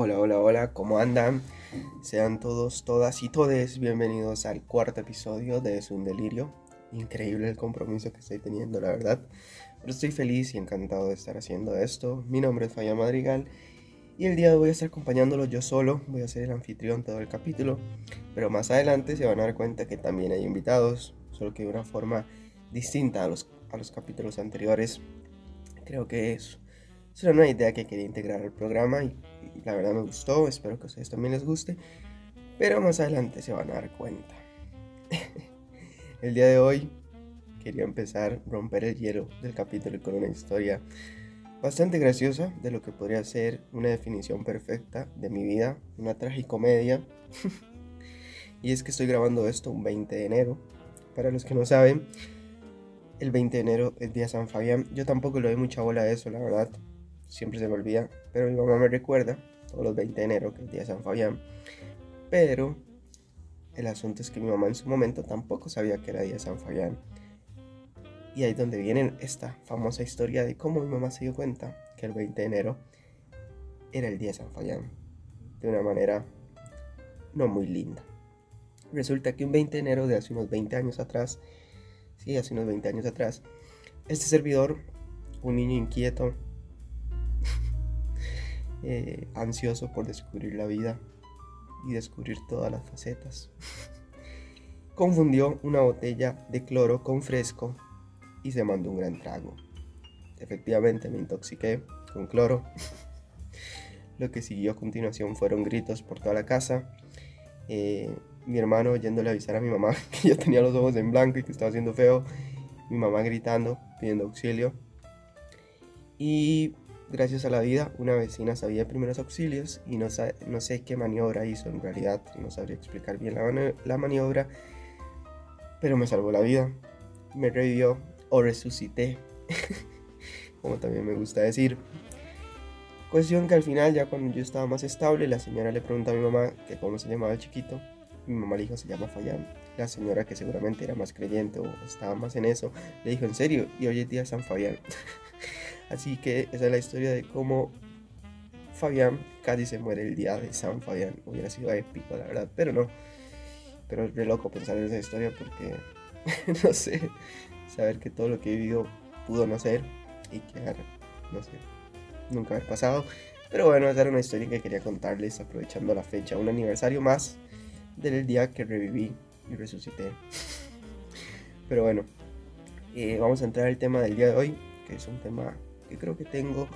Hola, hola, hola, ¿cómo andan? Sean todos, todas y todes bienvenidos al cuarto episodio de Es un Delirio. Increíble el compromiso que estoy teniendo, la verdad. Pero estoy feliz y encantado de estar haciendo esto. Mi nombre es Faya Madrigal y el día de hoy voy a estar acompañándolo yo solo. Voy a ser el anfitrión todo el capítulo. Pero más adelante se van a dar cuenta que también hay invitados, solo que de una forma distinta a los, a los capítulos anteriores. Creo que es, es una idea que quería integrar al programa y la verdad me gustó. Espero que a ustedes también les guste. Pero más adelante se van a dar cuenta. el día de hoy quería empezar a romper el hielo del capítulo con una historia bastante graciosa de lo que podría ser una definición perfecta de mi vida, una tragicomedia. y es que estoy grabando esto un 20 de enero. Para los que no saben, el 20 de enero es día San Fabián. Yo tampoco le doy mucha bola a eso, la verdad. Siempre se me olvida. Pero mi mamá me recuerda todos los 20 de enero que es día San Fabián. Pero el asunto es que mi mamá en su momento tampoco sabía que era día San Fabián. Y ahí es donde viene esta famosa historia de cómo mi mamá se dio cuenta que el 20 de enero era el día de San Fabián. De una manera no muy linda. Resulta que un 20 de enero de hace unos 20 años atrás, sí, hace unos 20 años atrás, este servidor, un niño inquieto, eh, ansioso por descubrir la vida y descubrir todas las facetas, confundió una botella de cloro con fresco y se mandó un gran trago. Efectivamente me intoxiqué con cloro. Lo que siguió a continuación fueron gritos por toda la casa. Eh, mi hermano yéndole a avisar a mi mamá que yo tenía los ojos en blanco y que estaba haciendo feo. Mi mamá gritando, pidiendo auxilio. Y gracias a la vida, una vecina sabía de primeros auxilios y no, sé qué maniobra hizo en realidad. No sabría explicar bien la, maniobra. Pero me salvó la vida. Me revivió o resucité, como también me gusta decir. Cuestión que al final, ya cuando yo estaba más estable, la señora le preguntó a mi mamá que cómo se llamaba el chiquito. Mi mamá le dijo, se llama Fayán. La señora, que seguramente era más creyente o estaba más en eso, le dijo, ¿en serio? Y hoy es día San Fabián. Así que esa es la historia de cómo Fabián casi se muere el día de San Fabián. Hubiera sido épico, la verdad, pero no. Pero es re loco pensar en esa historia porque, no sé, saber que todo lo que he vivido pudo no ser y que, no sé, nunca haber pasado. Pero bueno, esa era una historia que quería contarles aprovechando la fecha, un aniversario más del día que reviví y resucité. Pero bueno, eh, vamos a entrar al tema del día de hoy, que es un tema que creo que tengo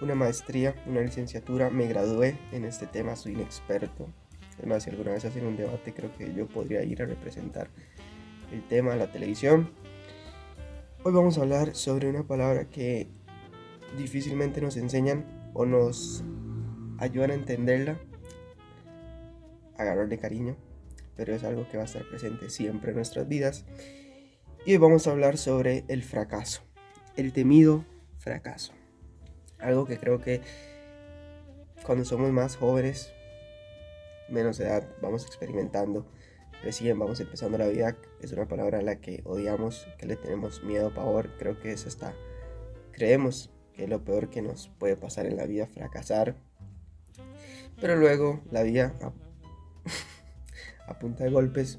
una maestría, una licenciatura, me gradué en este tema, soy inexperto. Además, si alguna vez hacen un debate, creo que yo podría ir a representar el tema de la televisión. Hoy vamos a hablar sobre una palabra que difícilmente nos enseñan o nos ayudan a entenderla, agarrarle cariño, pero es algo que va a estar presente siempre en nuestras vidas. Y hoy vamos a hablar sobre el fracaso, el temido. Algo que creo que cuando somos más jóvenes, menos edad, vamos experimentando recién vamos empezando la vida, es una palabra a la que odiamos, que le tenemos miedo, pavor, creo que es hasta, creemos que es lo peor que nos puede pasar en la vida, fracasar. Pero luego la vida, a, a punta de golpes,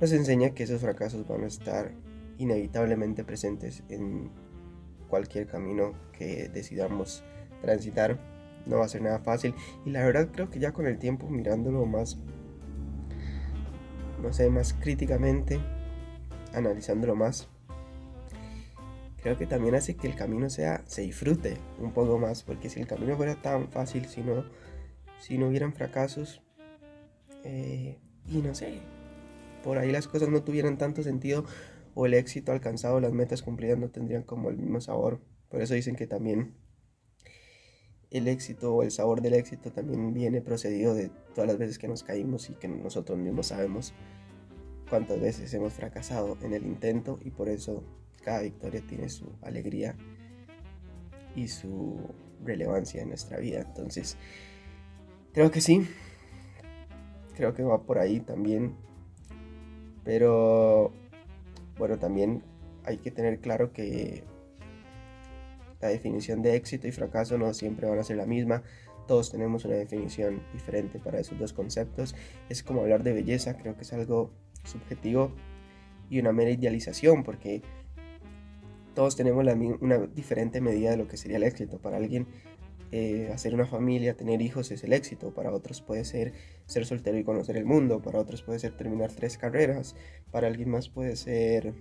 nos enseña que esos fracasos van a estar inevitablemente presentes en cualquier camino que decidamos transitar. No va a ser nada fácil. Y la verdad creo que ya con el tiempo, mirándolo más no sé, más críticamente, analizándolo más, creo que también hace que el camino sea, se disfrute un poco más, porque si el camino fuera tan fácil, si no, si no hubieran fracasos, eh, y no sé, por ahí las cosas no tuvieran tanto sentido, o el éxito alcanzado, las metas cumplidas no tendrían como el mismo sabor. Por eso dicen que también el éxito o el sabor del éxito también viene procedido de todas las veces que nos caímos y que nosotros mismos sabemos cuántas veces hemos fracasado en el intento y por eso cada victoria tiene su alegría y su relevancia en nuestra vida. Entonces, creo que sí, creo que va por ahí también, pero bueno, también hay que tener claro que la definición de éxito y fracaso no siempre van a ser la misma. todos tenemos una definición diferente para esos dos conceptos. Es como hablar de belleza, creo que es algo subjetivo y una mera idealización, porque todos tenemos una diferente medida de lo que sería el éxito. Para alguien, eh, hacer una familia, tener hijos es el éxito. Para otros puede ser ser soltero y conocer el mundo. Para otros puede ser terminar tres carreras. Para alguien más puede ser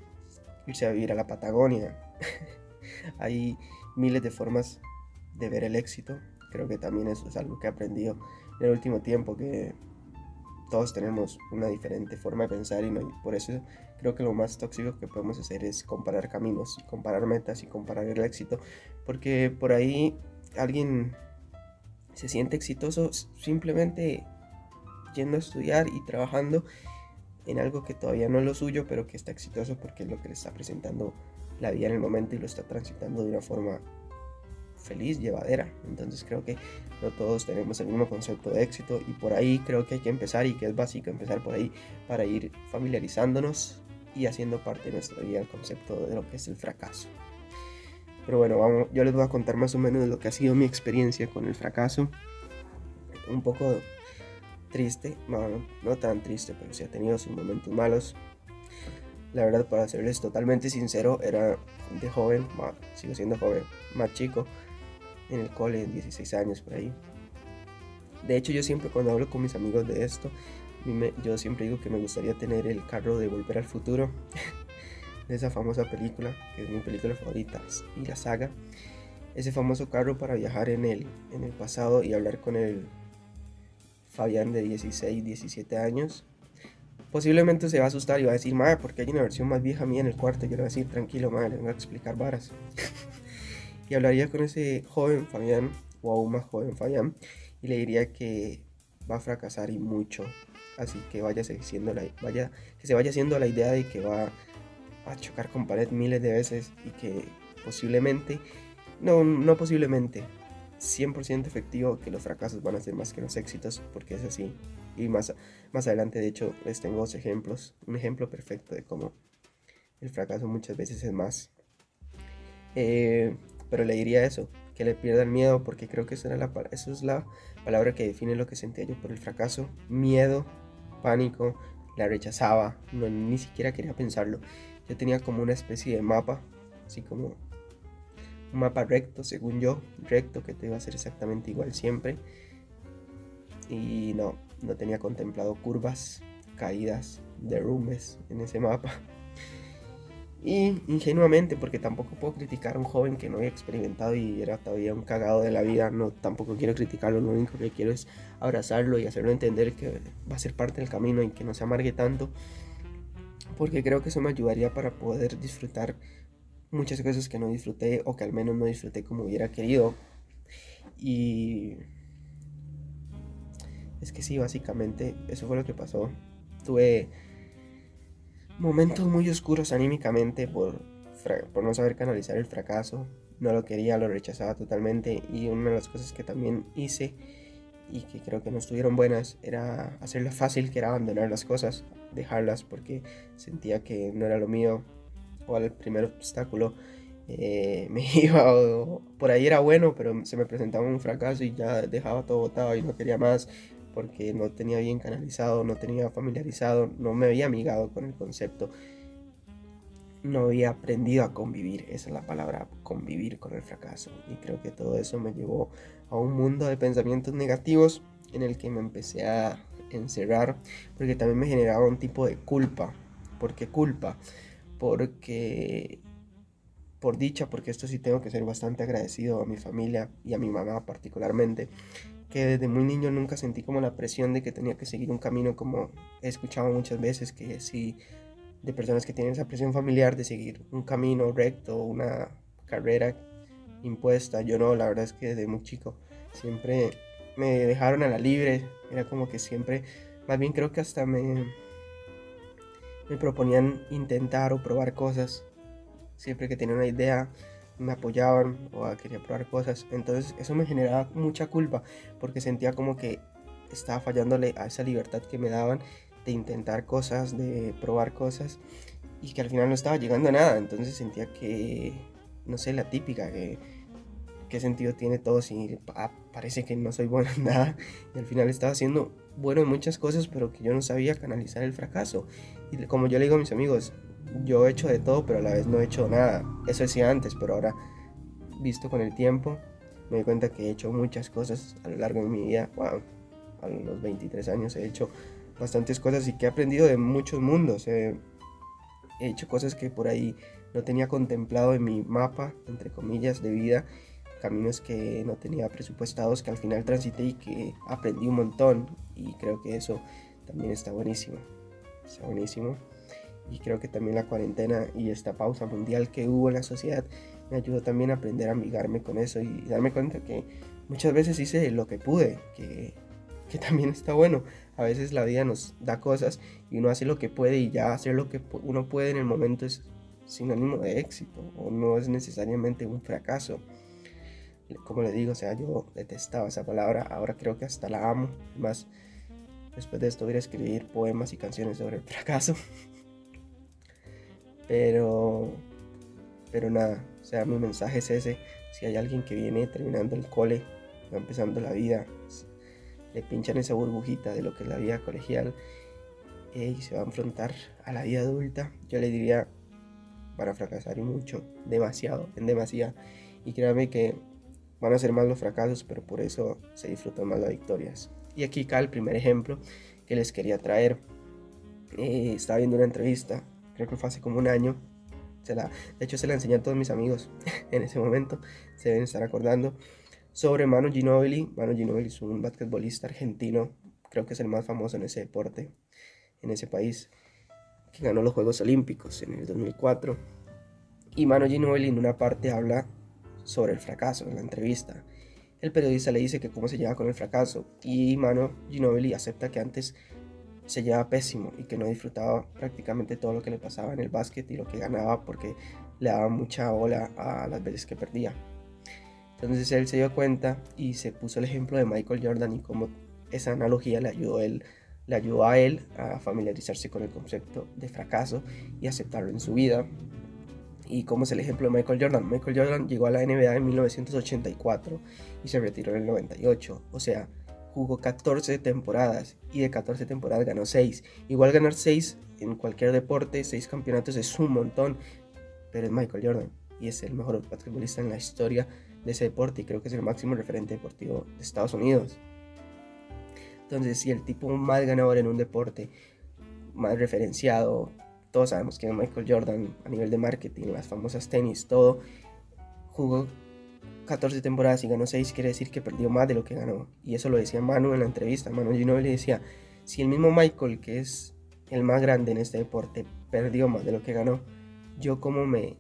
irse a vivir a la Patagonia. Hay miles de formas de ver el éxito. Creo que también eso es algo que he aprendido en el último tiempo, que todos tenemos una diferente forma de pensar y, no, por eso creo que lo más tóxico que podemos hacer es comparar caminos, comparar metas y comparar el éxito, porque por ahí alguien se siente exitoso simplemente yendo a estudiar y trabajando en algo que todavía no es lo suyo, pero que está exitoso porque es lo que le está presentando la vida en el momento y lo está transitando de una forma feliz, llevadera. Entonces creo que no todos tenemos el mismo concepto de éxito y por ahí creo que hay que empezar y que es básico empezar por ahí para ir familiarizándonos y haciendo parte de nuestra vida el concepto de lo que es el fracaso. Pero bueno, vamos, yo les voy a contar más o menos lo que ha sido mi experiencia con el fracaso. Un poco triste, no, no tan triste, pero sí ha tenido sus momentos malos. La verdad, para serles totalmente sincero, era de joven, sigo siendo joven, más chico, en el cole, 16 años por ahí. De hecho, yo siempre cuando hablo con mis amigos de esto, yo siempre digo que me gustaría tener el carro de Volver al Futuro. de esa famosa película, que es mi película favorita, y la saga, ese famoso carro para viajar en el, en el pasado y hablar con el Fabián de 16, 17 años. Posiblemente se va a asustar y va a decir, madre, porque hay una versión más vieja mía en el cuarto. Yo le voy a decir, tranquilo, madre, le voy a explicar varas. y hablaría con ese joven Fabián, o aún más joven Fabián, y le diría que va a fracasar y mucho. Así que vaya la, vaya, que se vaya haciendo la idea de que va a chocar con pared miles de veces y que posiblemente, no, no posiblemente, 100% efectivo que los fracasos van a ser más que los éxitos, porque es así. Y más, más adelante, de hecho, les tengo dos ejemplos. Un ejemplo perfecto de cómo el fracaso muchas veces es más. Eh, pero le diría eso, que le pierda el miedo, porque creo que eso, era la, eso es la palabra que define lo que sentía yo por el fracaso. Miedo, pánico, la rechazaba, no, ni siquiera quería pensarlo. Yo tenía como una especie de mapa, así como un mapa recto, según yo, recto, que te iba a ser exactamente igual siempre. Y no, no tenía contemplado curvas, caídas, derrumbes en ese mapa. Y ingenuamente, porque tampoco puedo criticar a un joven que no había experimentado y era todavía un cagado de la vida, no, tampoco quiero criticarlo, lo único que quiero es abrazarlo y hacerlo entender que va a ser parte del camino y que no se amargue tanto porque creo que eso me ayudaría para poder disfrutar muchas cosas que no disfruté o que al menos no disfruté como hubiera querido. Y es que sí, básicamente eso fue lo que pasó. Tuve momentos muy oscuros anímicamente por, por no saber canalizar el fracaso. No lo quería, lo rechazaba totalmente. Y una de las cosas que también hice y que creo que no estuvieron buenas era hacerlo fácil, que era abandonar las cosas, dejarlas porque sentía que no era lo mío o al primer obstáculo eh, me iba por ahí era bueno pero se me presentaba un fracaso y ya dejaba todo botado y no quería más porque no tenía bien canalizado, no tenía familiarizado, no me había amigado con el concepto, no había aprendido a convivir, esa es la palabra, convivir con el fracaso y creo que todo eso me llevó a un mundo de pensamientos negativos en el que me empecé a encerrar porque también me generaba un tipo de culpa. ¿Por qué culpa? Porque por dicha, porque esto sí tengo que ser bastante agradecido a mi familia y a mi mamá particularmente, que desde muy niño nunca sentí como la presión de que tenía que seguir un camino como he escuchado muchas veces que sí de personas que tienen esa presión familiar de seguir un camino recto, una carrera impuesta. Yo no, la verdad es que desde muy chico siempre me dejaron a la libre. Era como que siempre, más bien creo que hasta me, me proponían intentar o probar cosas. Siempre que tenía una idea, me apoyaban o quería probar cosas. Entonces eso me generaba mucha culpa porque sentía como que estaba fallándole a esa libertad que me daban de intentar cosas, de probar cosas y que al final no estaba llegando a nada. Entonces sentía que, no sé, la típica, que ¿qué sentido tiene todo si ah, parece que no soy bueno en nada? Y al final estaba haciendo bueno en muchas cosas, pero que yo no sabía canalizar el fracaso. Y como yo le digo a mis amigos, yo he hecho de todo, pero a la vez no he hecho nada. Eso decía antes, pero ahora, visto con el tiempo, me doy cuenta que he hecho muchas cosas a lo largo de mi vida. Wow, a los 23 años he hecho bastantes cosas y que he aprendido de muchos mundos. he hecho cosas que por ahí no tenía contemplado en mi mapa, entre comillas, de vida. Caminos que no tenía presupuestados, que al final transité y que aprendí un montón. Y creo que eso también está buenísimo. Está buenísimo. Y creo que también la cuarentena y esta pausa mundial que hubo en la sociedad me ayudó también a aprender a amigarme con eso y darme cuenta que muchas veces hice lo que pude, que, que también está bueno. A veces la vida nos da cosas y uno hace lo que puede y ya hacer lo que uno puede en el momento es sinónimo de éxito o no es necesariamente un fracaso. Como le digo, o sea, yo detestaba esa palabra, ahora creo que hasta la amo. Más después de esto voy a escribir poemas y canciones sobre el fracaso. Pero, pero nada, o sea, mi mensaje es ese. Si hay alguien que viene terminando el cole, va empezando la vida, le pinchan esa burbujita de lo que es la vida colegial y se va a enfrentar a la vida adulta, yo le diría, van a fracasar y mucho, demasiado, en demasía. Y créanme que van a ser más los fracasos, pero por eso se disfrutan más las victorias. Y aquí cae el primer ejemplo que les quería traer. Eh, estaba viendo una entrevista creo que fue hace como un año. Se la, de hecho, se la enseñé a todos mis amigos en ese momento, se deben estar acordando, sobre Manu Ginobili. Manu Ginobili es un basquetbolista argentino, creo que es el más famoso en ese deporte, en ese país, que ganó los Juegos Olímpicos en el 2004. Y Manu Ginobili en una parte habla sobre el fracaso en la entrevista. El periodista le dice que cómo se lleva con el fracaso y Manu Ginobili acepta que antes se llevaba pésimo y que no disfrutaba prácticamente todo lo que le pasaba en el básquet y lo que ganaba porque le daba mucha bola a las veces que perdía. Entonces él se dio cuenta y se puso el ejemplo de Michael Jordan y cómo esa analogía le ayudó, él, le ayudó a él a familiarizarse con el concepto de fracaso y aceptarlo en su vida. Y cómo es el ejemplo de Michael Jordan. Michael Jordan llegó a la NBA en 1984 y se retiró en el 98. O sea, jugó 14 temporadas y de 14 temporadas ganó 6. Igual ganar 6 en cualquier deporte, 6 campeonatos es un montón, pero es Michael Jordan y es el mejor basquetbolista en la historia de ese deporte y creo que es el máximo referente deportivo de Estados Unidos. Entonces, si el tipo más ganador en un deporte, más referenciado, todos sabemos que es Michael Jordan a nivel de marketing, las famosas tenis, todo, jugó 14 temporadas y ganó 6, quiere decir que perdió más de lo que ganó. Y eso lo decía Manu en la entrevista. Manu Ginobili decía, si el mismo Michael, que es el más grande en este deporte, perdió más de lo que ganó, yo como me,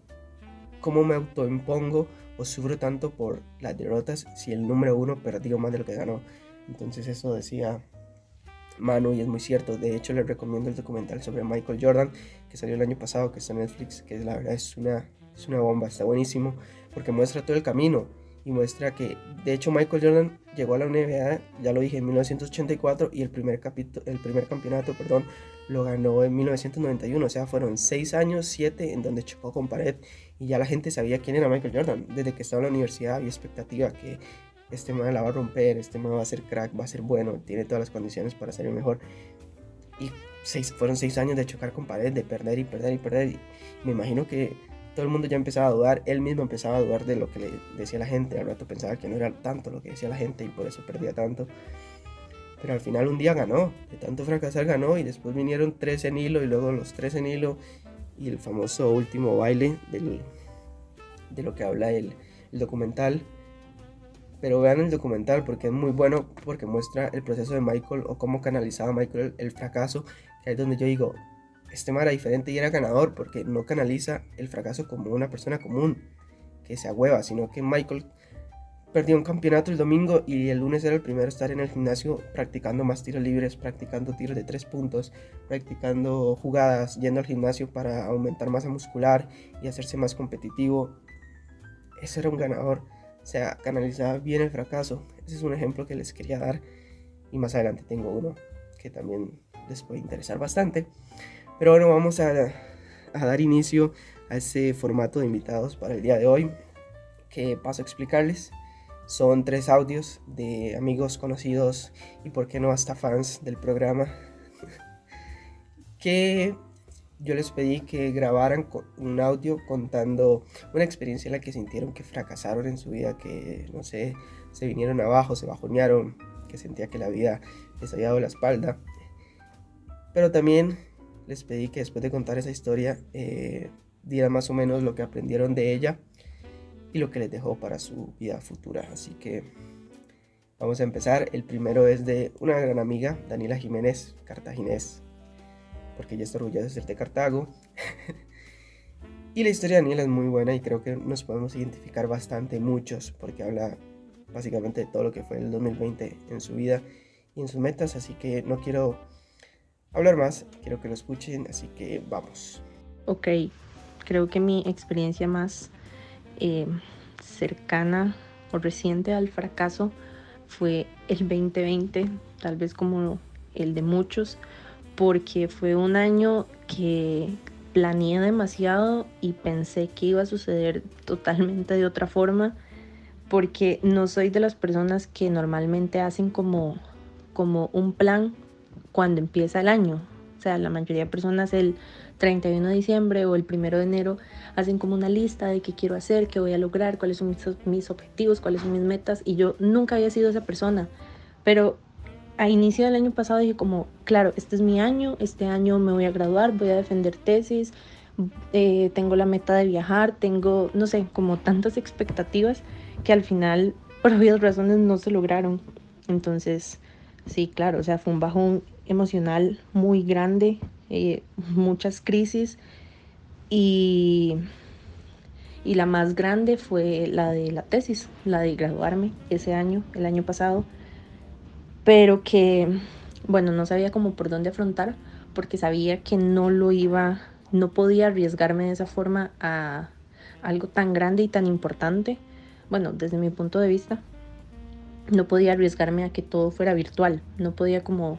cómo me autoimpongo o sufro tanto por las derrotas si el número uno perdió más de lo que ganó. Entonces eso decía Manu y es muy cierto. De hecho les recomiendo el documental sobre Michael Jordan que salió el año pasado, que está en Netflix, que la verdad es una, es una bomba, está buenísimo porque muestra todo el camino y muestra que, de hecho, Michael Jordan llegó a la NBA, ya lo dije, en 1984 y el primer, el primer campeonato, perdón, lo ganó en 1991, o sea, fueron seis años, siete, en donde chocó con pared y ya la gente sabía quién era Michael Jordan. Desde que estaba en la universidad había expectativa que este man la va a romper, este man va a ser crack, va a ser bueno, tiene todas las condiciones para ser el mejor. Y seis, fueron seis años de chocar con pared, de perder y perder y perder. Y me imagino que todo el mundo ya empezaba a dudar, él mismo empezaba a dudar de lo que le decía la gente, al rato pensaba que no era tanto lo que decía la gente y por eso perdía tanto. Pero al final un día ganó, de tanto fracasar ganó y después vinieron tres en hilo y luego los tres en hilo y el famoso último baile de lo que habla el, documental. Pero vean el documental porque es muy bueno porque muestra el proceso de Michael o cómo canalizaba Michael el, el fracaso, que es donde yo digo, este man era diferente y era ganador porque no canaliza el fracaso como una persona común que se agüeva, sino que Michael perdió un campeonato el domingo y el lunes era el primero a estar en el gimnasio practicando más tiros libres, practicando tiros de tres puntos, practicando jugadas, yendo al gimnasio para aumentar masa muscular y hacerse más competitivo. Ese era un ganador, o sea, canalizaba bien el fracaso. Ese es un ejemplo que les quería dar y más adelante tengo uno que también les puede interesar bastante. Pero bueno, vamos a, dar inicio a ese formato de invitados para el día de hoy, que paso a explicarles. Son tres audios de amigos conocidos y por qué no hasta fans del programa que yo les pedí que grabaran un audio contando una experiencia en la que sintieron que fracasaron en su vida, que no sé, se vinieron abajo, se bajonearon, que sentía que la vida les había dado la espalda. Pero también les pedí que después de contar esa historia eh, dieran más o menos lo que aprendieron de ella y lo que les dejó para su vida futura. Así que vamos a empezar. El primero es de una gran amiga, Daniela Jiménez, cartaginés, porque ella está orgullosa de ser de Cartago. y la historia de Daniela es muy buena y creo que nos podemos identificar bastante muchos, porque habla básicamente de todo lo que fue el 2020 en su vida y en sus metas. Así que no quiero hablar más, quiero que lo escuchen, así que vamos. Ok, creo que mi experiencia más eh, cercana o reciente al fracaso fue el 2020, tal vez como el de muchos, porque fue un año que planeé demasiado y pensé que iba a suceder totalmente de otra forma, porque no soy de las personas que normalmente hacen como, como un plan cuando empieza el año. O sea, la mayoría de personas el 31 de diciembre o el 1 de enero hacen como una lista de qué quiero hacer, qué voy a lograr, cuáles son mis, objetivos, cuáles son mis metas. Y yo nunca había sido esa persona. Pero a inicio del año pasado dije como, claro, este es mi año, este año me voy a graduar, voy a defender tesis, eh, tengo la meta de viajar, tengo, no sé, como tantas expectativas que al final, por obvias razones, no se lograron. Entonces, sí, claro, o sea, fue un bajón emocional muy grande, eh, muchas crisis y, y la más grande fue la de la tesis, la de graduarme ese año, el año pasado, pero que, bueno, no sabía cómo por dónde afrontar porque sabía que no lo iba, no podía arriesgarme de esa forma a algo tan grande y tan importante, bueno, desde mi punto de vista, no podía arriesgarme a que todo fuera virtual, no podía como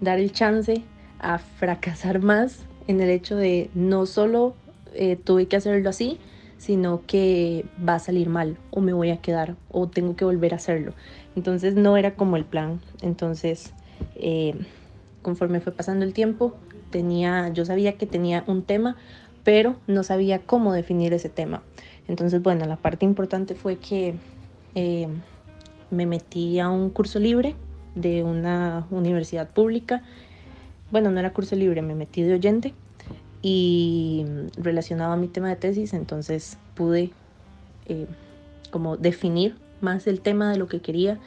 dar el chance a fracasar más en el hecho de no solo eh, tuve que hacerlo así, sino que va a salir mal o me voy a quedar o tengo que volver a hacerlo. Entonces no era como el plan. Entonces, eh, conforme fue pasando el tiempo, tenía, yo sabía que tenía un tema, pero no sabía cómo definir ese tema. Entonces, bueno, la parte importante fue que eh, me metí a un curso libre de una universidad pública. Bueno, no era curso libre, me metí de oyente y relacionado a mi tema de tesis, entonces pude eh, como definir más el tema de lo que quería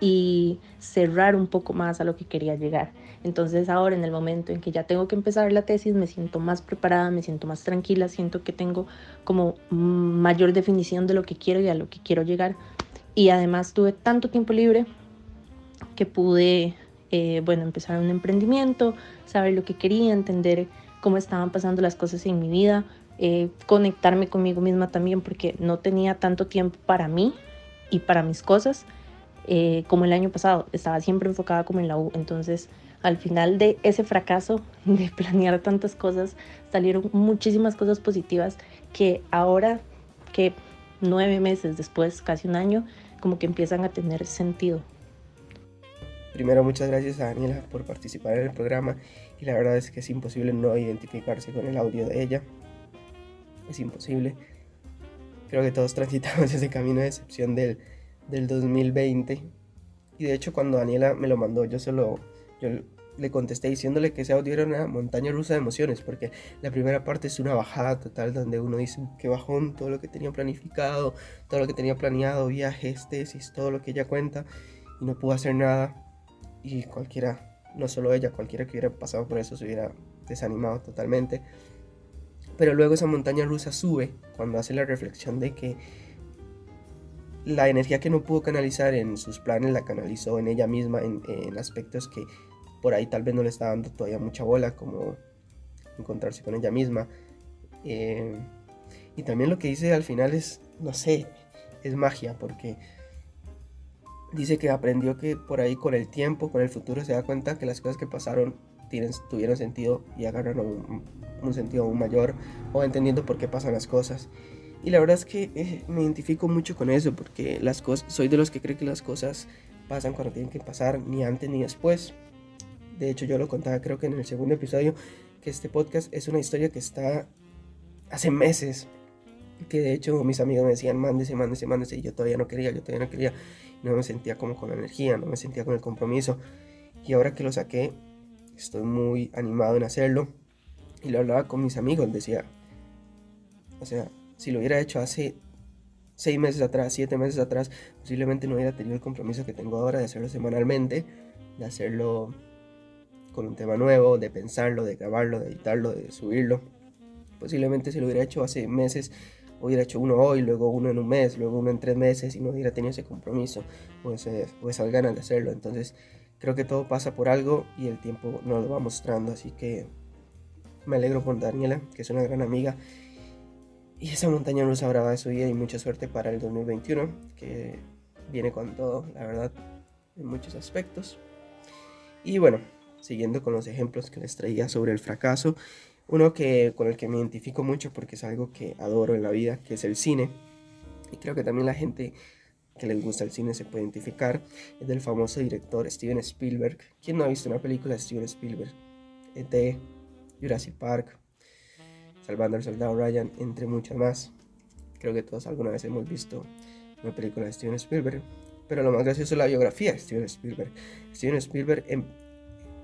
y cerrar un poco más a lo que quería llegar. Entonces ahora en el momento en que ya tengo que empezar la tesis me siento más preparada, me siento más tranquila, siento que tengo como mayor definición de lo que quiero y a lo que quiero llegar. Y además tuve tanto tiempo libre que pude, eh, bueno, empezar un emprendimiento, saber lo que quería, entender cómo estaban pasando las cosas en mi vida, eh, conectarme conmigo misma también porque no tenía tanto tiempo para mí y para mis cosas eh, como el año pasado. Estaba siempre enfocada como en la U. Entonces, al final de ese fracaso de planear tantas cosas, salieron muchísimas cosas positivas que ahora que nueve meses después, casi un año, como que empiezan a tener sentido. Primero, muchas gracias a Daniela por participar en el programa y la verdad es que es imposible no identificarse con el audio de ella. Es imposible. Creo que todos transitamos ese camino de excepción del, del 2020. Y de hecho cuando Daniela me lo mandó, yo solo yo le contesté diciéndole que ese audio era una montaña rusa de emociones, porque la primera parte es una bajada total donde uno dice que bajón todo lo que tenía planificado, todo lo que tenía planeado, viajes, tesis, todo lo que ella cuenta, y no pudo hacer nada y cualquiera, no solo ella, cualquiera que hubiera pasado por eso se hubiera desanimado totalmente. Pero luego esa montaña rusa sube cuando hace la reflexión de que la energía que no pudo canalizar en sus planes la canalizó en ella misma, en, aspectos que por ahí tal vez no le está dando todavía mucha bola, como encontrarse con ella misma. Eh, y también lo que dice al final es, no sé, es magia, porque dice que aprendió que por ahí con el tiempo, con el futuro, se da cuenta que las cosas que pasaron tienen, tuvieron sentido y agarran un, un, sentido aún mayor o entendiendo por qué pasan las cosas. Y la verdad es que eh, me identifico mucho con eso, porque las cosas, soy de los que cree que las cosas pasan cuando tienen que pasar, ni antes ni después. De hecho, yo lo contaba creo que en el segundo episodio, que este podcast es una historia que está hace meses. Que de hecho mis amigos me decían, mándese, mándese, mándese. Y yo todavía no quería, yo todavía no quería. No me sentía como con la energía, no me sentía con el compromiso. Y ahora que lo saqué, estoy muy animado en hacerlo. Y lo hablaba con mis amigos, decía, o sea, si lo hubiera hecho hace seis meses atrás, siete meses atrás, posiblemente no hubiera tenido el compromiso que tengo ahora de hacerlo semanalmente, de hacerlo con un tema nuevo, de pensarlo, de grabarlo, de editarlo, de subirlo. Posiblemente si lo hubiera hecho hace meses, hubiera hecho uno hoy, luego uno en un mes, luego uno en tres meses y no hubiera tenido ese compromiso o, o esas ganas de hacerlo. Entonces creo que todo pasa por algo y el tiempo nos lo va mostrando. Así que me alegro por Daniela, que es una gran amiga. Y esa montaña rusa brava de su vida y mucha suerte para el 2021, que viene con todo, la verdad, en muchos aspectos. Y bueno, siguiendo con los ejemplos que les traía sobre el fracaso, uno que, con el que me identifico mucho porque es algo que adoro en la vida, que es el cine. Y creo que también la gente que les gusta el cine se puede identificar. Es del famoso director Steven Spielberg. ¿Quién no ha visto una película de Steven Spielberg? E.T., Jurassic Park, Salvando al Soldado Ryan, entre muchas más. Creo que todos alguna vez hemos visto una película de Steven Spielberg. Pero lo más gracioso es la biografía de Steven Spielberg. Steven Spielberg, em,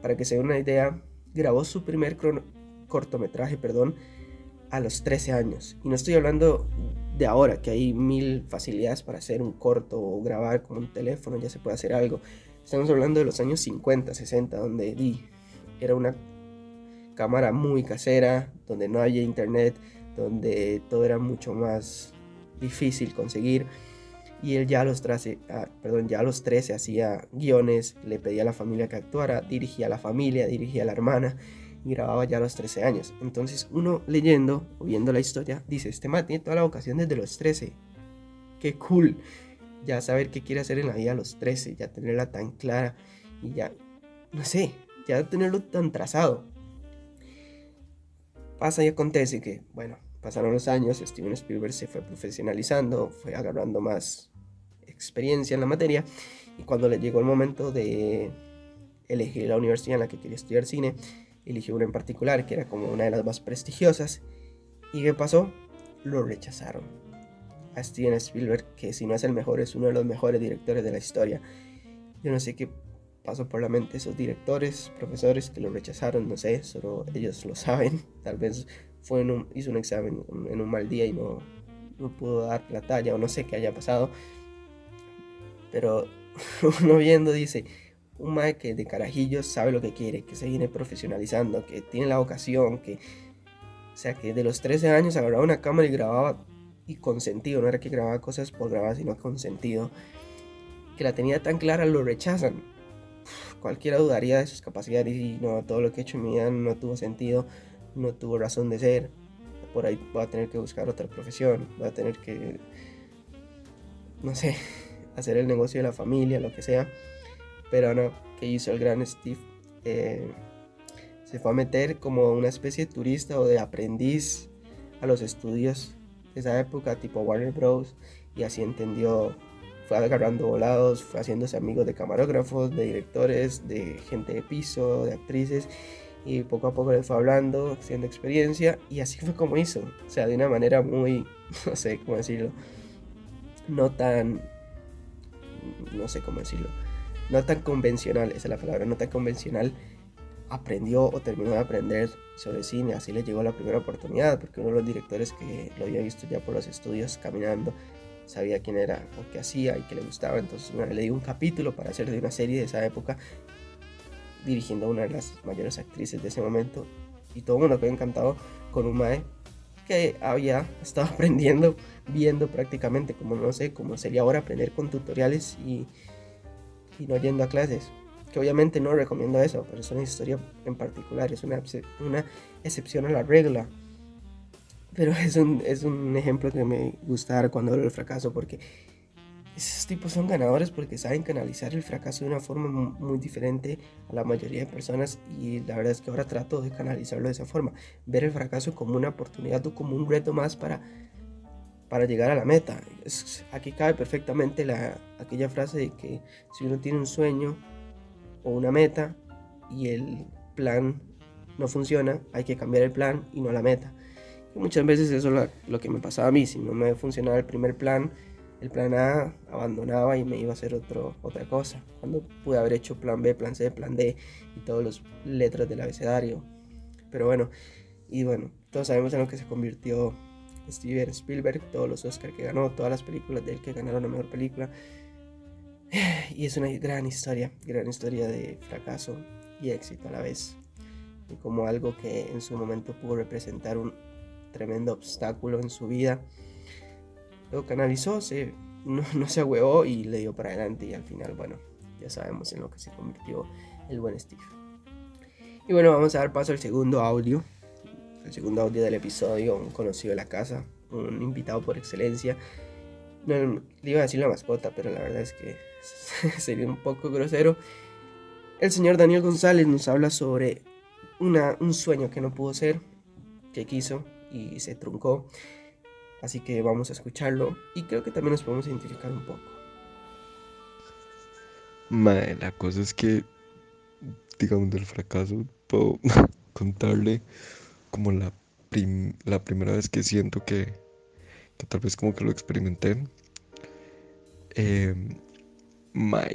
para que se den una idea, grabó su primer cortometraje, perdón, a los 13 años. Y no estoy hablando de ahora, que hay mil facilidades para hacer un corto o grabar con un teléfono, ya se puede hacer algo. Estamos hablando de los años 50, 60, donde di, era una cámara muy casera, donde no había internet, donde todo era mucho más difícil conseguir. Y él ya a los 13, ah, perdón, ya a los 13 hacía guiones, le pedía a la familia que actuara, dirigía a la familia, dirigía a la hermana grababa ya a los 13 años. Entonces uno leyendo o viendo la historia dice, este man tiene toda la vocación desde los 13. Qué cool. Ya saber qué quiere hacer en la vida a los 13, ya tenerla tan clara y ya, no sé, ya tenerlo tan trazado. Pasa y acontece que, bueno, pasaron los años, Steven Spielberg se fue profesionalizando, fue agarrando más experiencia en la materia y cuando le llegó el momento de elegir la universidad en la que quería estudiar cine, eligió una en particular que era como una de las más prestigiosas. ¿Y qué pasó? Lo rechazaron. A Steven Spielberg, que si no es el mejor, es uno de los mejores directores de la historia. Yo no sé qué pasó por la mente esos directores, profesores que lo rechazaron, no sé, solo ellos lo saben. Tal vez fue un, hizo un examen en un mal día y no, no pudo dar la talla o no sé qué haya pasado. Pero uno viendo dice, un mae que de carajillos sabe lo que quiere, que se viene profesionalizando, que tiene la vocación, que... O sea, que de los 13 años agarraba una cámara y grababa y con sentido, no era que grababa cosas por grabar, sino con sentido. Que la tenía tan clara, lo rechazan. cualquiera dudaría de sus capacidades y no, todo lo que he hecho en mi vida no tuvo sentido, no tuvo razón de ser. Por ahí voy a tener que buscar otra profesión, voy a tener que, no sé, hacer el negocio de la familia, lo que sea. Pero no, que hizo el gran Steve. Eh, se fue a meter como una especie de turista o de aprendiz a los estudios de esa época, tipo Warner Bros. Y así entendió, fue agarrando volados, fue haciéndose amigos de camarógrafos, de directores, de gente de piso, de actrices. Y poco a poco le fue hablando, haciendo experiencia. Y así fue como hizo. O sea, de una manera muy, no sé cómo decirlo, no tan, no sé cómo decirlo no tan convencional, esa es la palabra, no tan convencional, aprendió o terminó de aprender sobre cine, así le llegó la primera oportunidad, porque uno de los directores que lo había visto ya por los estudios caminando, sabía quién era o qué hacía y que le gustaba, entonces le dio un capítulo para hacer de una serie de esa época, dirigiendo a una de las mayores actrices de ese momento, y todo el mundo quedó encantado con un mae que había estado aprendiendo, viendo prácticamente, como no sé, como sería ahora aprender con tutoriales y y no yendo a clases. Que obviamente no recomiendo eso, pero es una historia en particular, es una, una excepción a la regla. Pero es un, es un ejemplo que me gusta dar cuando hablo del fracaso, porque esos tipos son ganadores porque saben canalizar el fracaso de una forma muy diferente a la mayoría de personas y la verdad es que ahora trato de canalizarlo de esa forma, ver el fracaso como una oportunidad o como un reto más para para llegar a la meta. aquí cabe perfectamente la, aquella frase de que si uno tiene un sueño o una meta y el plan no funciona, hay que cambiar el plan y no la meta. Y muchas veces eso es lo, que me pasaba a mí, si no me funcionaba el primer plan, el plan A abandonaba y me iba a hacer otro, otra cosa. Cuando pude haber hecho plan B, plan C, plan D y todas las letras del abecedario. Pero bueno, y bueno, todos sabemos en lo que se convirtió Steven Spielberg, todos los Oscars que ganó, todas las películas de él que ganaron la mejor película. Y es una gran historia, gran historia de fracaso y éxito a la vez. Y como algo que en su momento pudo representar un tremendo obstáculo en su vida, lo canalizó, se, no, no se ahuevó y le dio para adelante. Y al final, bueno, ya sabemos en lo que se convirtió el buen Steve. Y bueno, vamos a dar paso al segundo audio el segundo audio del episodio, un conocido de la casa, un invitado por excelencia. No, le iba a decir la mascota, pero la verdad es que sería un poco grosero. El señor Daniel González nos habla sobre una, un sueño que no pudo ser, que quiso y se truncó. Así que vamos a escucharlo y creo que también nos podemos identificar un poco. Madre, la cosa es que, digamos, del fracaso, puedo contarle como la, la primera vez que siento que, tal vez como que lo experimenté. Eh,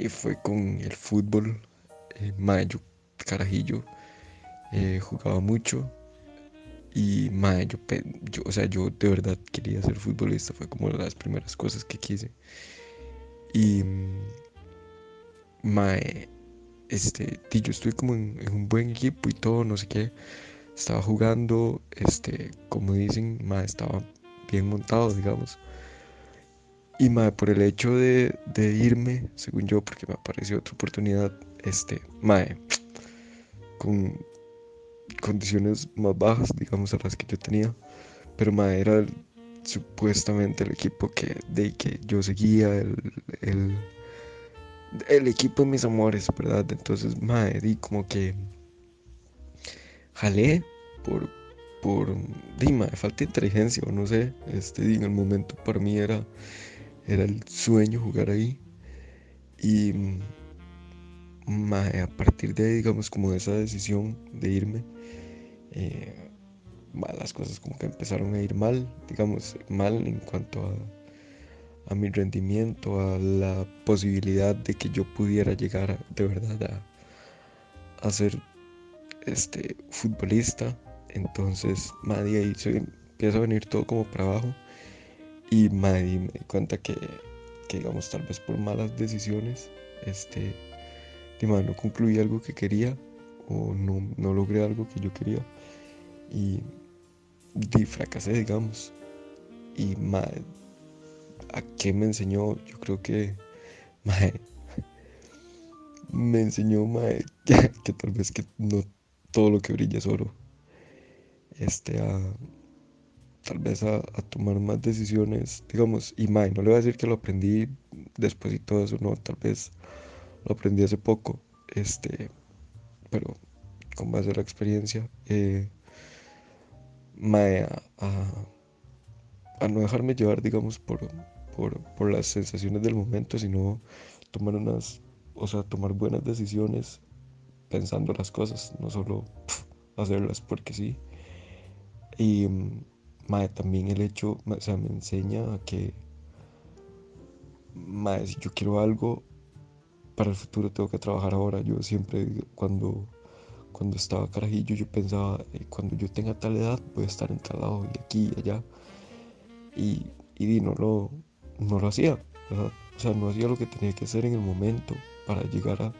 fue con el fútbol. Eh, carajillo, eh, jugaba mucho. Y mae, yo, o sea, yo de verdad quería ser futbolista. Fue como las primeras cosas que quise. Y mae, este, yo estoy como en un buen equipo y todo, no sé qué estaba jugando, este, como dicen, estaba bien montado, digamos. Y ma, por el hecho de, irme, según yo, porque me apareció otra oportunidad, este, ma, con condiciones más bajas, digamos, a las que yo tenía. Pero ma, era supuestamente el equipo que, de que yo seguía, el, el, el equipo de mis amores, ¿verdad? Entonces, ma, di como que jalé por, por Dima, falta de inteligencia o no sé, este, en el momento para mí era, era el sueño jugar ahí. Y a partir de ahí, digamos, como de esa decisión de irme, eh, las cosas como que empezaron a ir mal, digamos, mal en cuanto a, a mi rendimiento, a la posibilidad de que yo pudiera llegar de verdad a, a ser este, futbolista. Entonces, madre, ahí se empieza a venir todo como para abajo. Y madre, me di cuenta que, digamos, tal vez por malas decisiones, este, no concluí algo que quería o no, no logré algo que yo quería. Y, y fracasé, digamos. Y madre, ¿a qué me enseñó? Yo creo que, madre, me enseñó, madre, que tal vez que no todo lo que brilla es oro. Este, tal vez a, tomar más decisiones, digamos, y más, no le voy a decir que lo aprendí después y todo eso, no, tal vez lo aprendí hace poco, este, pero con base a la experiencia, eh, a, a, no dejarme llevar, digamos, por, por, por las sensaciones del momento, sino tomar unas, o sea, tomar buenas decisiones pensando las cosas, no solo hacerlas porque sí. Y también el hecho, o sea, me enseña a que si yo quiero algo para el futuro tengo que trabajar ahora. Yo siempre cuando, cuando estaba carajillo yo pensaba, eh, cuando yo tenga tal edad voy a estar en tal lado y aquí y allá. Y, y no, lo, no lo hacía, O sea, no hacía lo que tenía que hacer en el momento para llegar a,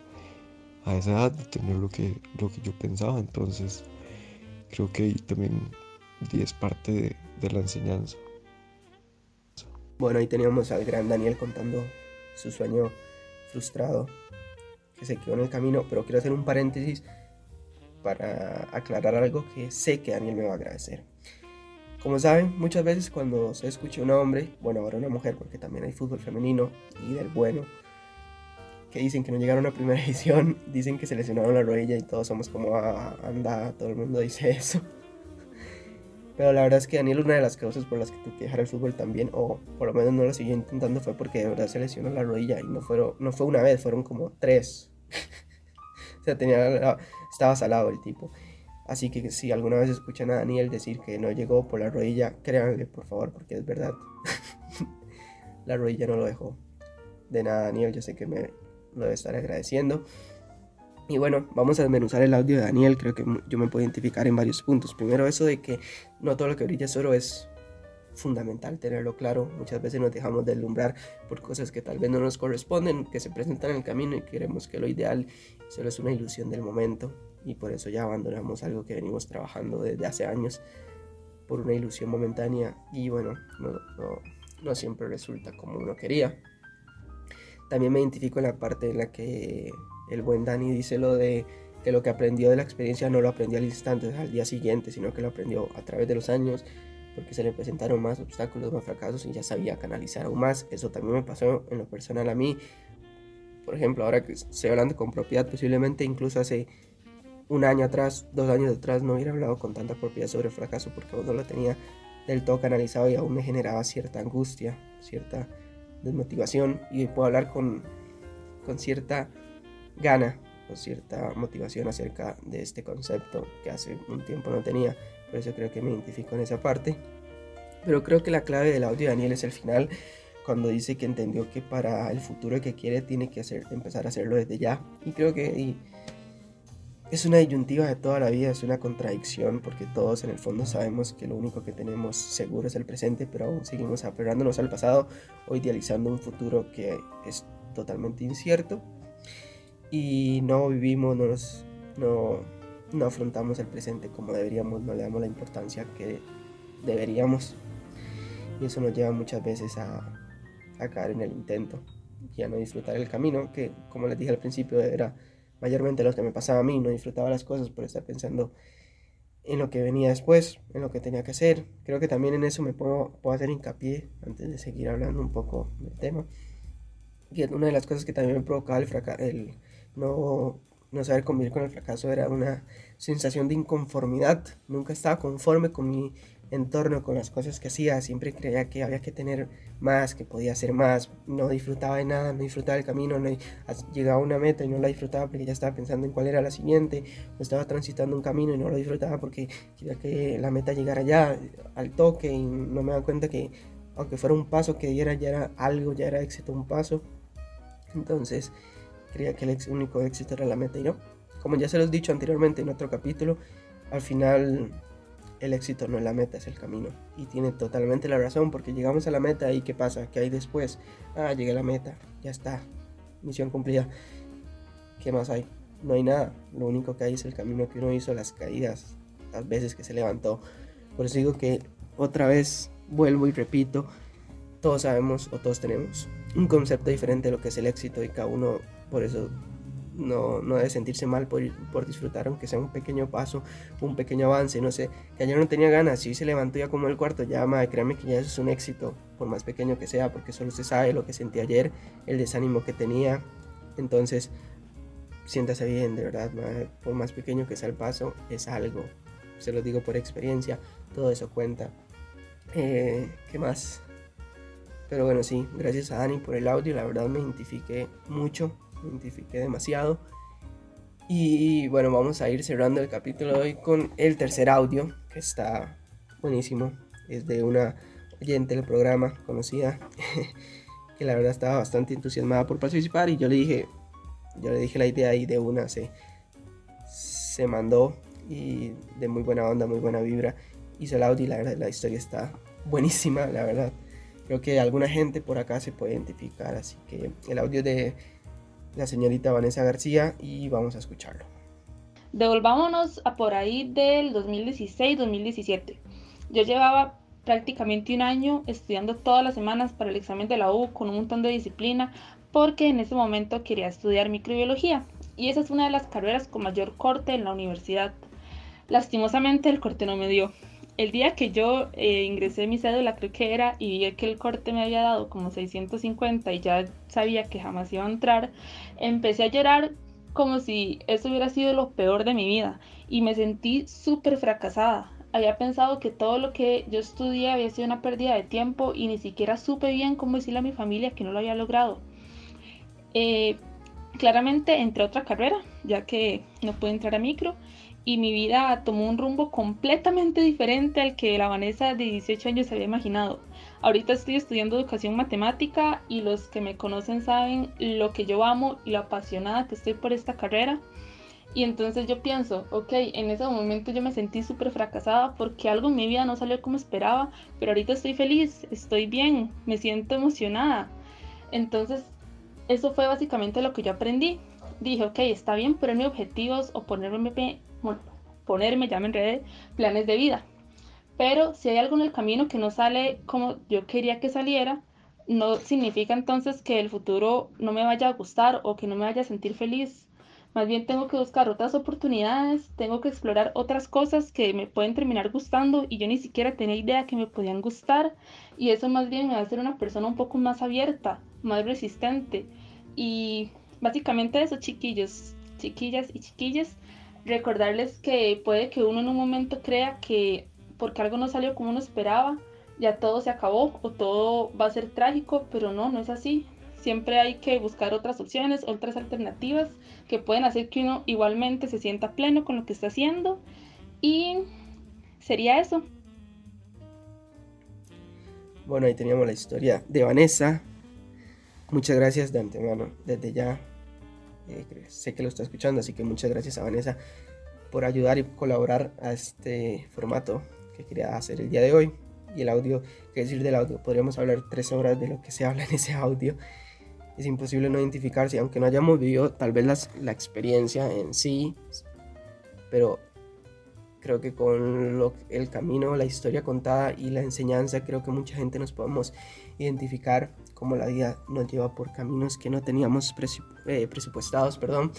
a esa edad de tener lo que, lo que yo pensaba. Entonces, creo que ahí también es parte de, la enseñanza. Bueno, ahí teníamos al gran Daniel contando su sueño frustrado que se quedó en el camino, pero quiero hacer un paréntesis para aclarar algo que sé que Daniel me va a agradecer. Como saben, muchas veces cuando se escucha un hombre, bueno, ahora una mujer, porque también hay fútbol femenino y del bueno, que dicen que no llegaron a primera edición, dicen que se lesionaron la rodilla y todos somos como, ah, anda, todo el mundo dice eso. Pero la verdad es que Daniel, una de las causas por las que tuve que dejar el fútbol también, o por lo menos no lo siguió intentando, fue porque de verdad se lesionó la rodilla y no, fueron, no fue una vez, fueron como tres. o sea, tenía, estaba salado el tipo. Así que si alguna vez escuchan a Daniel decir que no llegó por la rodilla, créanle por favor, porque es verdad. la rodilla no lo dejó. De nada, Daniel, yo sé que me lo debe estar agradeciendo. Y bueno, vamos a desmenuzar el audio de Daniel. Creo que yo me puedo identificar en varios puntos. Primero, eso de que no todo lo que brilla es oro es fundamental tenerlo claro. Muchas veces nos dejamos deslumbrar por cosas que tal vez no nos corresponden, que se presentan en el camino y queremos que lo ideal solo es una ilusión del momento. Y por eso ya abandonamos algo que venimos trabajando desde hace años por una ilusión momentánea. Y bueno, no, no, no siempre resulta como uno quería. También me identifico en la parte en la que el buen Dani dice lo de que lo que aprendió de la experiencia no lo aprendió al instante, al día siguiente, sino que lo aprendió a través de los años, porque se le presentaron más obstáculos, más fracasos y ya sabía canalizar aún más. Eso también me pasó en lo personal a mí. Por ejemplo, ahora que estoy hablando con propiedad, posiblemente incluso hace un año atrás, dos años atrás, no hubiera hablado con tanta propiedad sobre el fracaso porque aún no lo tenía del todo canalizado y aún me generaba cierta angustia, cierta desmotivación y puedo hablar con, con cierta gana o cierta motivación acerca de este concepto que hace un tiempo no tenía. Por eso creo que me identifico en esa parte. Pero creo que la clave del audio de Daniel es el final, cuando dice que entendió que para el futuro que quiere tiene que hacer, empezar a hacerlo desde ya. Y creo que es una disyuntiva de toda la vida, es una contradicción, porque todos en el fondo sabemos que lo único que tenemos seguro es el presente, pero aún seguimos aferrándonos al pasado o idealizando un futuro que es totalmente incierto y no vivimos, no, no, afrontamos el presente como deberíamos, no le damos la importancia que deberíamos. Y eso nos lleva muchas veces a, a caer en el intento y a no disfrutar el camino, que como les dije al principio era mayormente lo que me pasaba a mí, no disfrutaba las cosas por estar pensando en lo que venía después, en lo que tenía que hacer. Creo que también en eso me puedo, hacer hincapié antes de seguir hablando un poco del tema. Y una de las cosas que también me provocaba el, el, no, no saber convivir con el fracaso era una sensación de inconformidad. Nunca estaba conforme con mi entorno, con las cosas que hacía. Siempre creía que había que tener más, que podía hacer más. No disfrutaba de nada, no disfrutaba del camino. No, llegaba a una meta y no la disfrutaba porque ya estaba pensando en cuál era la siguiente. O estaba transitando un camino y no lo disfrutaba porque quería que la meta llegara ya al toque y no me daba cuenta que aunque fuera un paso que diera ya era algo, ya era éxito un paso. Entonces, creía que el único éxito era la meta y no. Como ya se los he dicho anteriormente en otro capítulo, al final el éxito no es la meta, es el camino. Y tiene totalmente la razón porque llegamos a la meta y ¿qué pasa? ¿Qué hay después? Ah, llegué a la meta, ya está, misión cumplida. ¿Qué más hay? No hay nada. Lo único que hay es el camino que uno hizo, las caídas, las veces que se levantó. Por eso digo que otra vez vuelvo y repito, todos sabemos o todos tenemos un concepto diferente de lo que es el éxito y cada uno por eso no, no debe sentirse mal por, por, disfrutar, aunque sea un pequeño paso, un pequeño avance, no sé, que ayer no tenía ganas, y se levantó ya como el cuarto, ya, madre, créame que ya eso es un éxito, por más pequeño que sea, porque solo se sabe lo que sentí ayer, el desánimo que tenía, entonces, siéntase bien, de verdad, por más pequeño que sea el paso, es algo, se lo digo por experiencia, todo eso cuenta. Eh, ¿Qué más? Pero bueno, sí, gracias a Dani por el audio, la verdad me identifiqué mucho identifiqué demasiado. Y bueno, vamos a ir cerrando el capítulo hoy con el tercer audio, que está buenísimo. Es de una oyente del programa conocida, que la verdad estaba bastante entusiasmada por participar. Y yo le dije, yo le dije la idea y de una se, se mandó. Y de muy buena onda, muy buena vibra. Hizo el audio y la verdad la historia está buenísima, la verdad. Creo que alguna gente por acá se puede identificar. Así que el audio de la señorita Vanessa García y vamos a escucharlo. Devolvámonos a por ahí del 2016-2017. Yo llevaba prácticamente un año estudiando todas las semanas para el examen de la U con un montón de disciplina porque en ese momento quería estudiar microbiología y esa es una de las carreras con mayor corte en la universidad. Lastimosamente el corte no me dio el día que yo eh, ingresé mi cédula, creo que era, y vi que el corte me había dado como 650 y ya sabía que jamás iba a entrar, empecé a llorar como si eso hubiera sido lo peor de mi vida y me sentí súper fracasada. había pensado que todo lo que yo estudié había sido una pérdida de tiempo y ni siquiera supe bien cómo decirle a mi familia que no lo había logrado. Eh, claramente entré a otra carrera, ya que no pude entrar a micro, y mi vida tomó un rumbo completamente diferente al que la Vanessa de 18 años había imaginado. Ahorita estoy estudiando educación matemática y los que me conocen saben lo que yo amo y lo apasionada que estoy por esta carrera. Y entonces yo pienso, ok, en ese momento yo me sentí súper fracasada porque algo en mi vida no salió como esperaba, pero ahorita estoy feliz, estoy bien, me siento emocionada. Entonces, eso fue básicamente lo que yo aprendí. Dije, ok, está bien ponerme objetivos o ponerme, ponerme ya me enredé, planes de vida. Pero si hay algo en el camino que no sale como yo quería que saliera, no significa entonces que el futuro no me vaya a gustar o que no me vaya a sentir feliz más bien tengo que buscar otras oportunidades, tengo que explorar otras cosas que me pueden terminar gustando y yo ni siquiera tenía idea que me podían gustar. Y eso más bien me va a hacer una persona un poco más abierta, más resistente. Y básicamente eso, chiquillos, chiquillas y chiquillas, recordarles que puede que uno en un momento crea que porque algo no salió como uno esperaba, ya todo se acabó o todo va a ser trágico, pero no, no es así. Siempre hay que buscar otras opciones, otras alternativas que pueden hacer que uno igualmente se sienta pleno con lo que está haciendo. Y sería eso. Bueno, ahí teníamos la historia de Vanessa. Muchas gracias de antemano, desde ya. Eh, sé que lo está escuchando, así que muchas gracias a Vanessa por ayudar y colaborar a este formato que quería hacer el día de hoy. Y el audio, qué decir del audio, podríamos hablar tres horas de lo que se habla en ese audio es imposible no identificarse, aunque no hayamos vivido tal vez la experiencia en sí, pero creo que con lo, el camino, la historia contada y la enseñanza, creo que mucha gente nos podemos identificar como la vida nos lleva por caminos que no teníamos eh, presupuestados, perdón.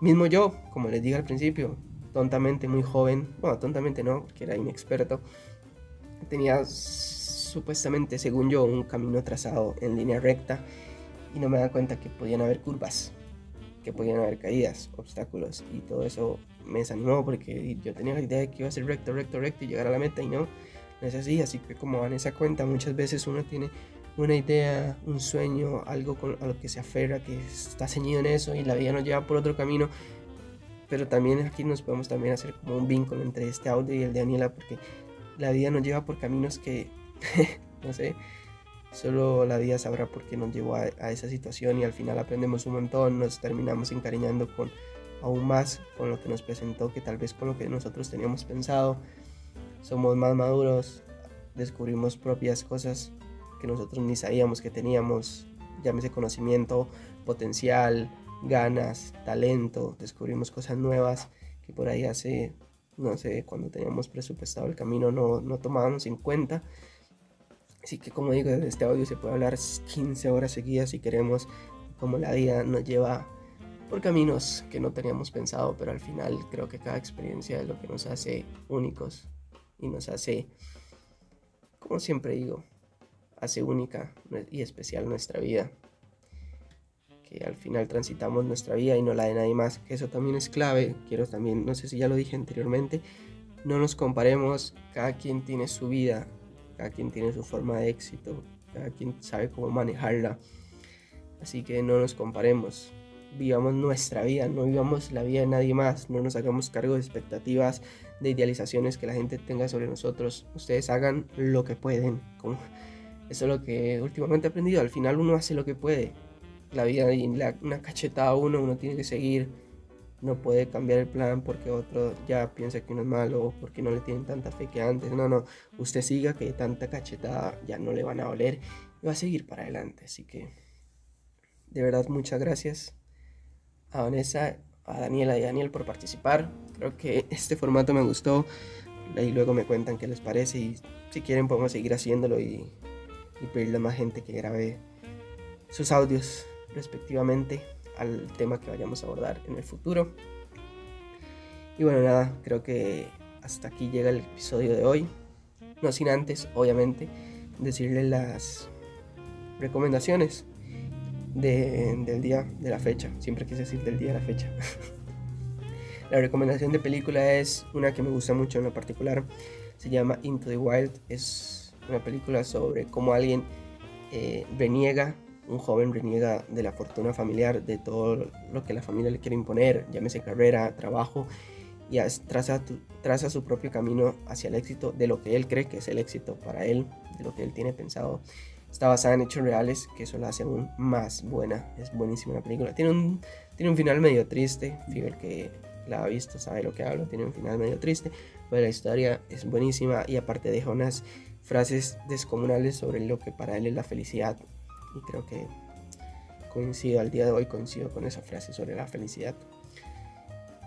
Mismo yo, como les dije al principio, tontamente muy joven, bueno, tontamente no, porque era inexperto, tenía supuestamente, según yo, un camino trazado en línea recta y no me da cuenta que podían haber curvas, que podían haber caídas, obstáculos y todo eso me desanimó porque yo tenía la idea de que iba a ser recto, recto, recto y llegar a la meta y no, no es así, así que como van esa cuenta muchas veces uno tiene una idea, un sueño, algo a lo que se aferra, que está ceñido en eso y la vida nos lleva por otro camino, pero también aquí nos podemos también hacer como un vínculo entre este audio y el de Daniela porque la vida nos lleva por caminos que, no sé, Solo la vida sabrá por qué nos llevó a, esa situación y al final aprendemos un montón, nos terminamos encariñando con aún más con lo que nos presentó que tal vez con lo que nosotros teníamos pensado. Somos más maduros, descubrimos propias cosas que nosotros ni sabíamos que teníamos, llámese conocimiento, potencial, ganas, talento, descubrimos cosas nuevas que por ahí hace, no sé, cuando teníamos presupuestado el camino no, no tomábamos en cuenta. Así que como digo, desde este audio se puede hablar 15 horas seguidas si queremos, como la vida nos lleva por caminos que no teníamos pensado, pero al final creo que cada experiencia es lo que nos hace únicos y nos hace, como siempre digo, hace única y especial nuestra vida. Que al final transitamos nuestra vida y no la de nadie más, que eso también es clave. Quiero también, no sé si ya lo dije anteriormente, no nos comparemos, cada quien tiene su vida cada quien tiene su forma de éxito, cada quien sabe cómo manejarla. Así que no nos comparemos, vivamos nuestra vida, no vivamos la vida de nadie más, no nos hagamos cargo de expectativas, de idealizaciones que la gente tenga sobre nosotros. Ustedes hagan lo que pueden. Como eso es lo que últimamente he aprendido. Al final uno hace lo que puede. La vida y una cachetada a uno, uno tiene que seguir no puede cambiar el plan porque otro ya piensa que uno es malo o porque no le tienen tanta fe que antes. No, no, usted siga que tanta cachetada ya no le van a oler y va a seguir para adelante. Así que, de verdad, muchas gracias a Vanessa, a Daniela y a Daniel por participar. Creo que este formato me gustó. Y luego me cuentan qué les parece y si quieren podemos seguir haciéndolo y, y pedirle a más gente que grabe sus audios respectivamente al tema que vayamos a abordar en el futuro. Y bueno, nada, creo que hasta aquí llega el episodio de hoy. No sin antes, obviamente, decirle las recomendaciones del día, de la fecha. Siempre quise decir del día de la fecha. la recomendación de película es una que me gusta mucho en lo particular. Se llama Into the Wild. Es una película sobre cómo alguien eh, reniega, un joven reniega de la fortuna familiar, de todo lo que la familia le quiere imponer, llámese carrera, trabajo, y traza, traza su propio camino hacia el éxito de lo que él cree que es el éxito para él, de lo que él tiene pensado. Está basada en hechos reales, que eso la hace aún más buena. Es buenísima la película. Tiene un, tiene un final medio triste. El que la ha visto sabe lo que hablo. Tiene un final medio triste. Pero la historia es buenísima y aparte deja unas frases descomunales sobre lo que para él es la felicidad. Y creo que coincido al día de hoy, coincido con esa frase sobre la felicidad.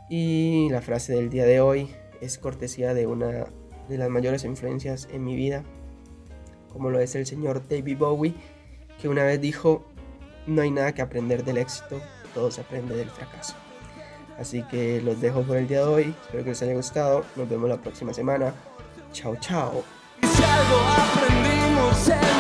Y la frase del día de hoy es cortesía de una de las mayores influencias en mi vida, como lo es el señor David Bowie, que una vez dijo, no hay nada que aprender del éxito, todo se aprende del fracaso. Así que los dejo por el día de hoy, espero que les haya gustado, nos vemos la próxima semana, chao chao. Si algo aprendimos.